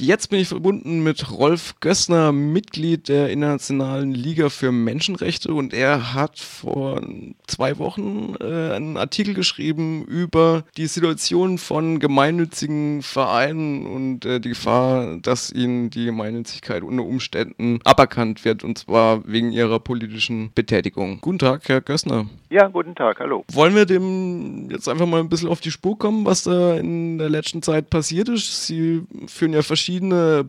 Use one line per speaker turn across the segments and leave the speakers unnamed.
Jetzt bin ich verbunden mit Rolf Gössner, Mitglied der Internationalen Liga für Menschenrechte und er hat vor zwei Wochen äh, einen Artikel geschrieben über die Situation von gemeinnützigen Vereinen und äh, die Gefahr, dass ihnen die Gemeinnützigkeit unter Umständen aberkannt wird und zwar wegen ihrer politischen Betätigung. Guten Tag, Herr Gössner.
Ja, guten Tag, hallo.
Wollen wir dem jetzt einfach mal ein bisschen auf die Spur kommen, was da in der letzten Zeit passiert ist? Sie führen ja verschiedene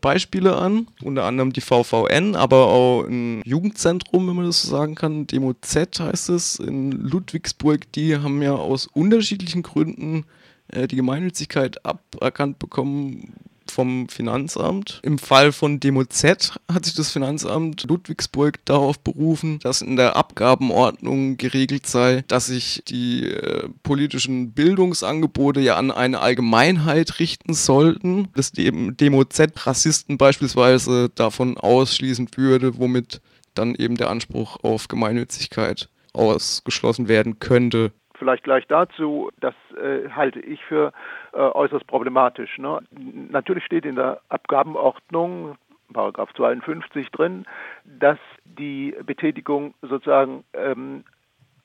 Beispiele an, unter anderem die VVN, aber auch ein Jugendzentrum, wenn man das so sagen kann, Demo Z heißt es, in Ludwigsburg, die haben ja aus unterschiedlichen Gründen äh, die Gemeinnützigkeit aberkannt bekommen, vom Finanzamt. Im Fall von Demo Z hat sich das Finanzamt Ludwigsburg darauf berufen, dass in der Abgabenordnung geregelt sei, dass sich die äh, politischen Bildungsangebote ja an eine Allgemeinheit richten sollten. Dass die Demo Z Rassisten beispielsweise davon ausschließen würde, womit dann eben der Anspruch auf Gemeinnützigkeit ausgeschlossen werden könnte.
Vielleicht gleich dazu, das äh, halte ich für äh, äußerst problematisch. Ne? Natürlich steht in der Abgabenordnung, Paragraph 52 drin, dass die Betätigung sozusagen ähm,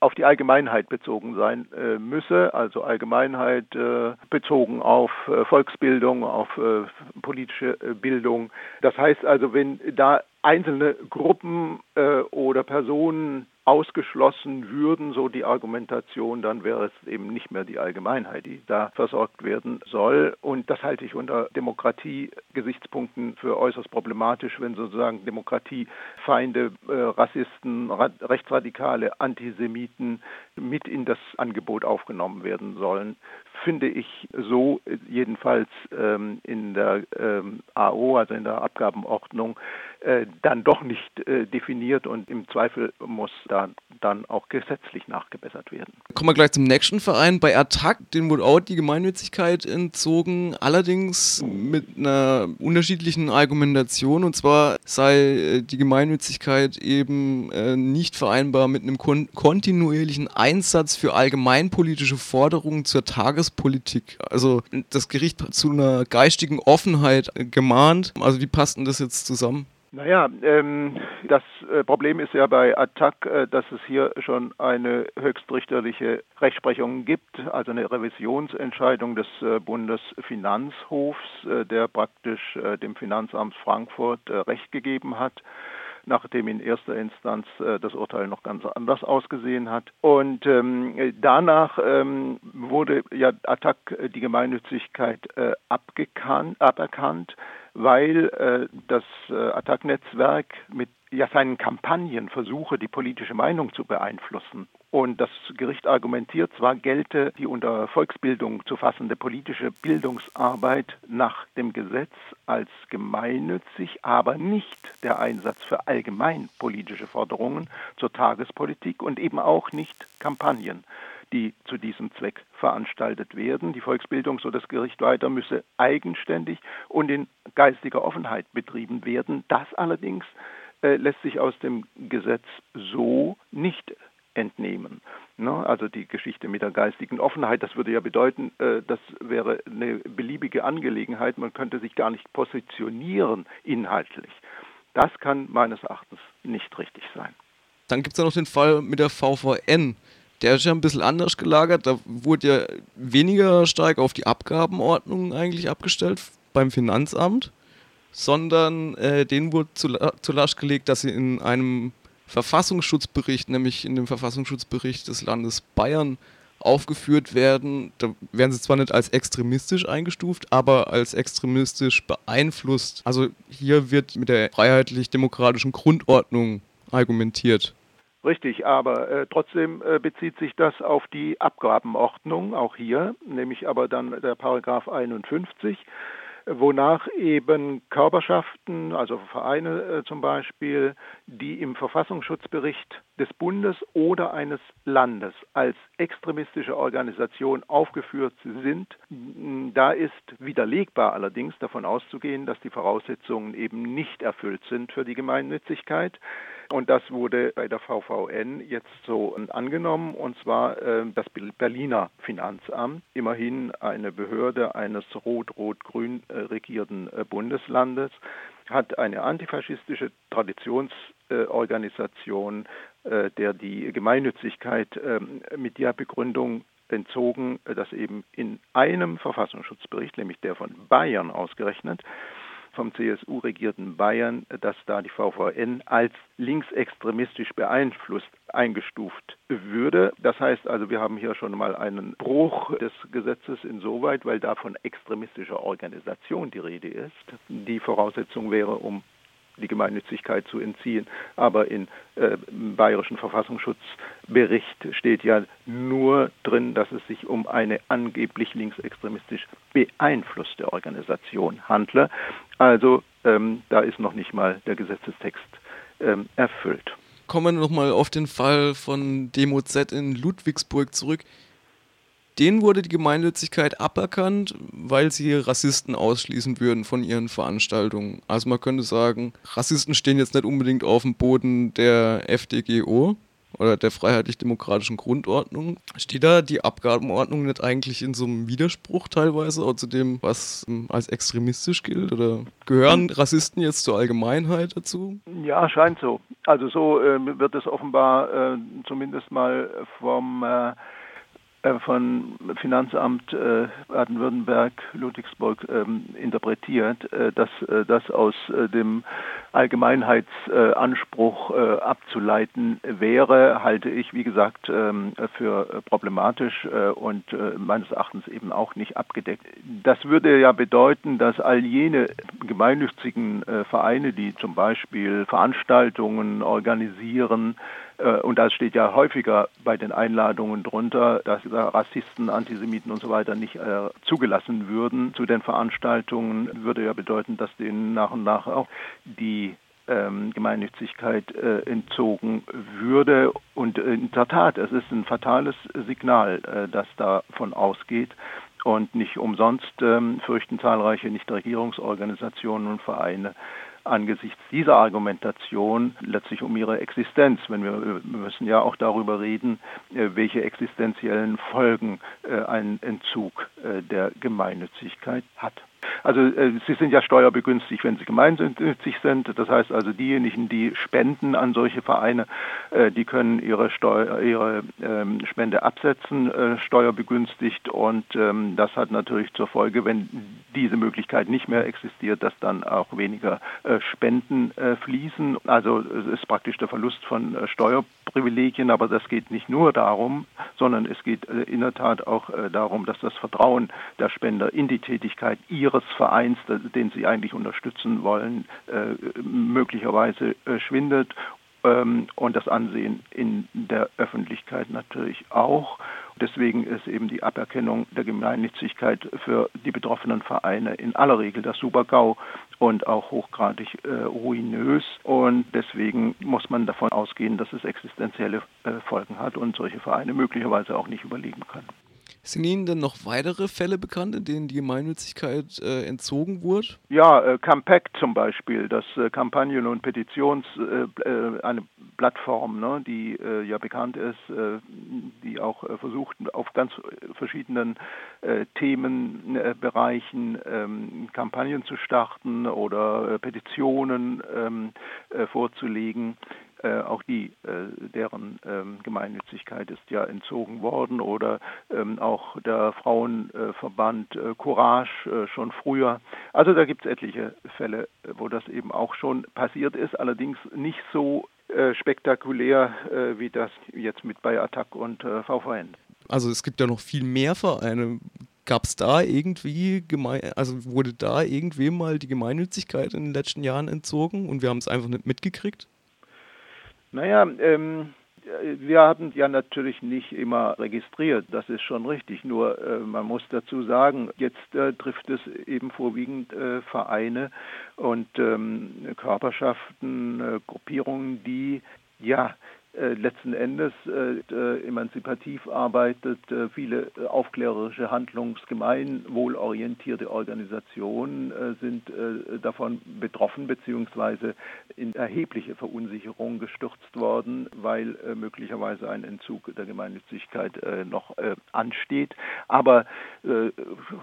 auf die Allgemeinheit bezogen sein äh, müsse, also Allgemeinheit äh, bezogen auf äh, Volksbildung, auf äh, politische äh, Bildung. Das heißt also, wenn da einzelne Gruppen äh, oder Personen ausgeschlossen würden, so die Argumentation, dann wäre es eben nicht mehr die Allgemeinheit, die da versorgt werden soll. Und das halte ich unter Demokratie-Gesichtspunkten für äußerst problematisch, wenn sozusagen Demokratiefeinde, äh, Rassisten, Ra Rechtsradikale, Antisemiten mit in das Angebot aufgenommen werden sollen. Finde ich so jedenfalls ähm, in der ähm, AO, also in der Abgabenordnung, äh, dann doch nicht äh, definiert und im Zweifel muss da dann auch gesetzlich nachgebessert werden.
Kommen wir gleich zum nächsten Verein. Bei Attac, den wurde auch die Gemeinnützigkeit entzogen, allerdings mit einer unterschiedlichen Argumentation. Und zwar sei äh, die Gemeinnützigkeit eben äh, nicht vereinbar mit einem kon kontinuierlichen Einsatz für allgemeinpolitische Forderungen zur Tagespolitik. Also das Gericht zu einer geistigen Offenheit gemahnt. Also wie passt denn das jetzt zusammen?
Naja, ähm, das äh, Problem ist ja bei Attac, äh, dass es hier schon eine höchstrichterliche Rechtsprechung gibt, also eine Revisionsentscheidung des äh, Bundesfinanzhofs, der praktisch dem Finanzamt Frankfurt Recht gegeben hat nachdem in erster Instanz äh, das Urteil noch ganz anders ausgesehen hat. Und ähm, danach ähm, wurde ja Attac die Gemeinnützigkeit äh, aberkannt weil äh, das äh, Attac-Netzwerk mit ja, seinen Kampagnen versuche, die politische Meinung zu beeinflussen. Und das Gericht argumentiert, zwar gelte die unter Volksbildung zu fassende politische Bildungsarbeit nach dem Gesetz als gemeinnützig, aber nicht der Einsatz für allgemein politische Forderungen zur Tagespolitik und eben auch nicht Kampagnen die zu diesem Zweck veranstaltet werden. Die Volksbildung, so das Gericht weiter, müsse eigenständig und in geistiger Offenheit betrieben werden. Das allerdings äh, lässt sich aus dem Gesetz so nicht entnehmen. Ne? Also die Geschichte mit der geistigen Offenheit, das würde ja bedeuten, äh, das wäre eine beliebige Angelegenheit, man könnte sich gar nicht positionieren inhaltlich. Das kann meines Erachtens nicht richtig sein.
Dann gibt es ja noch den Fall mit der VVN der ist ja ein bisschen anders gelagert. Da wurde ja weniger stark auf die Abgabenordnung eigentlich abgestellt beim Finanzamt, sondern äh, denen wurde zu, zu gelegt, dass sie in einem Verfassungsschutzbericht, nämlich in dem Verfassungsschutzbericht des Landes Bayern, aufgeführt werden. Da werden sie zwar nicht als extremistisch eingestuft, aber als extremistisch beeinflusst. Also hier wird mit der freiheitlich-demokratischen Grundordnung argumentiert.
Richtig, aber äh, trotzdem äh, bezieht sich das auf die Abgabenordnung, auch hier, nämlich aber dann der Paragraph 51 wonach eben Körperschaften, also Vereine äh, zum Beispiel, die im Verfassungsschutzbericht des Bundes oder eines Landes als extremistische Organisation aufgeführt sind, da ist widerlegbar allerdings davon auszugehen, dass die Voraussetzungen eben nicht erfüllt sind für die Gemeinnützigkeit. Und das wurde bei der VVN jetzt so angenommen, und zwar äh, das Berliner Finanzamt, immerhin eine Behörde eines rot-rot-grün äh, regierten äh, Bundeslandes, hat eine antifaschistische Traditionsorganisation, äh, der die Gemeinnützigkeit ähm, mit der Begründung entzogen, dass eben in einem Verfassungsschutzbericht, nämlich der von Bayern ausgerechnet, vom CSU regierten Bayern, dass da die VVN als linksextremistisch beeinflusst eingestuft würde. Das heißt also, wir haben hier schon mal einen Bruch des Gesetzes insoweit, weil da von extremistischer Organisation die Rede ist. Die Voraussetzung wäre, um die Gemeinnützigkeit zu entziehen. Aber in äh, im bayerischen Verfassungsschutzbericht steht ja nur drin, dass es sich um eine angeblich linksextremistisch beeinflusste Organisation handle. Also ähm, da ist noch nicht mal der Gesetzestext ähm, erfüllt.
Kommen wir nochmal auf den Fall von Demo Z in Ludwigsburg zurück. Denen wurde die Gemeinnützigkeit aberkannt, weil sie Rassisten ausschließen würden von ihren Veranstaltungen. Also man könnte sagen, Rassisten stehen jetzt nicht unbedingt auf dem Boden der FDGO oder der freiheitlich-demokratischen Grundordnung. Steht da die Abgabenordnung nicht eigentlich in so einem Widerspruch teilweise auch zu dem, was ähm, als extremistisch gilt? Oder gehören Rassisten jetzt zur Allgemeinheit dazu?
Ja, scheint so. Also so äh, wird es offenbar äh, zumindest mal vom äh, von Finanzamt äh, Baden-Württemberg Ludwigsburg ähm, interpretiert, äh, dass das aus dem Allgemeinheitsanspruch abzuleiten wäre, halte ich, wie gesagt, ähm, für problematisch und meines Erachtens eben auch nicht abgedeckt. Das würde ja bedeuten, dass all jene gemeinnützigen Vereine, die zum Beispiel Veranstaltungen organisieren, äh, und da steht ja häufiger bei den Einladungen drunter, dass Rassisten, Antisemiten und so weiter nicht äh, zugelassen würden zu den Veranstaltungen, würde ja bedeuten, dass denen nach und nach auch die ähm, Gemeinnützigkeit äh, entzogen würde. Und in der Tat, es ist ein fatales Signal, äh, das davon ausgeht. Und nicht umsonst ähm, fürchten zahlreiche Nichtregierungsorganisationen und Vereine, angesichts dieser Argumentation letztlich um ihre Existenz. Wenn wir, wir müssen ja auch darüber reden, äh, welche existenziellen Folgen äh, ein Entzug äh, der Gemeinnützigkeit hat. Also äh, sie sind ja steuerbegünstigt, wenn sie gemeinnützig sind. Das heißt also diejenigen, die spenden an solche Vereine, äh, die können ihre, Steu ihre ähm, Spende absetzen, äh, steuerbegünstigt. Und ähm, das hat natürlich zur Folge, wenn diese Möglichkeit nicht mehr existiert, dass dann auch weniger äh, Spenden äh, fließen. Also es ist praktisch der Verlust von äh, Steuerprivilegien, aber das geht nicht nur darum, sondern es geht in der Tat auch darum, dass das Vertrauen der Spender in die Tätigkeit ihres Vereins, den sie eigentlich unterstützen wollen, äh, möglicherweise äh, schwindet ähm, und das Ansehen in der Öffentlichkeit natürlich auch. Deswegen ist eben die Aberkennung der Gemeinnützigkeit für die betroffenen Vereine in aller Regel das Supergau und auch hochgradig äh, ruinös. Und deswegen muss man davon ausgehen, dass es existenzielle äh, Folgen hat und solche Vereine möglicherweise auch nicht überleben können.
Sind Ihnen denn noch weitere Fälle bekannt, in denen die Gemeinnützigkeit äh, entzogen wurde?
Ja, äh, Campact zum Beispiel, das äh, Kampagnen- und Petitions, äh, äh eine Plattform, ne, die äh, ja bekannt ist, äh, die auch versucht, auf ganz verschiedenen Themenbereichen ähm, Kampagnen zu starten oder Petitionen ähm, vorzulegen. Äh, auch die, äh, deren ähm, Gemeinnützigkeit ist ja entzogen worden oder ähm, auch der Frauenverband äh, Courage schon früher. Also da gibt es etliche Fälle, wo das eben auch schon passiert ist, allerdings nicht so spektakulär wie das jetzt mit bei Attac und VVN.
Also es gibt ja noch viel mehr Vereine. Gab es da irgendwie, also wurde da irgendwem mal die Gemeinnützigkeit in den letzten Jahren entzogen und wir haben es einfach nicht mitgekriegt?
Naja, ähm, wir haben ja natürlich nicht immer registriert, das ist schon richtig. Nur äh, man muss dazu sagen, jetzt äh, trifft es eben vorwiegend äh, Vereine und ähm, Körperschaften, äh, Gruppierungen, die ja äh, letzten Endes äh, emanzipativ arbeitet, äh, viele aufklärerische, handlungsgemeinwohlorientierte Organisationen äh, sind äh, davon betroffen bzw. in erhebliche Verunsicherung gestürzt worden, weil möglicherweise ein Entzug der Gemeinnützigkeit noch ansteht. Aber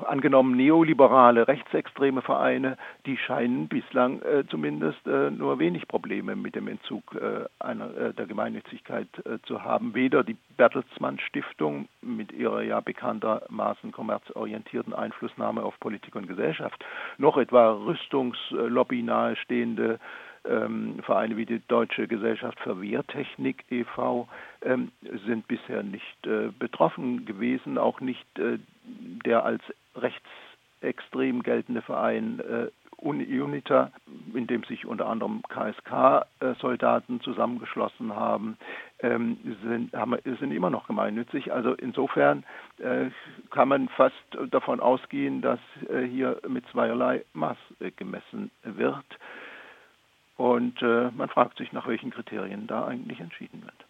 angenommen neoliberale, rechtsextreme Vereine, die scheinen bislang zumindest nur wenig Probleme mit dem Entzug einer, der Gemeinnützigkeit Gemeinnützigkeit äh, zu haben. Weder die Bertelsmann Stiftung mit ihrer ja bekanntermaßen kommerzorientierten Einflussnahme auf Politik und Gesellschaft, noch etwa Rüstungslobby nahestehende ähm, Vereine wie die Deutsche Gesellschaft für Wehrtechnik e.V. Ähm, sind bisher nicht äh, betroffen gewesen, auch nicht äh, der als rechtsextrem geltende Verein äh, UNITA, in dem sich unter anderem KSK-Soldaten zusammengeschlossen haben, ähm, sind, haben, sind immer noch gemeinnützig. Also insofern äh, kann man fast davon ausgehen, dass äh, hier mit zweierlei Maß äh, gemessen wird. Und man fragt sich, nach welchen Kriterien da eigentlich entschieden wird.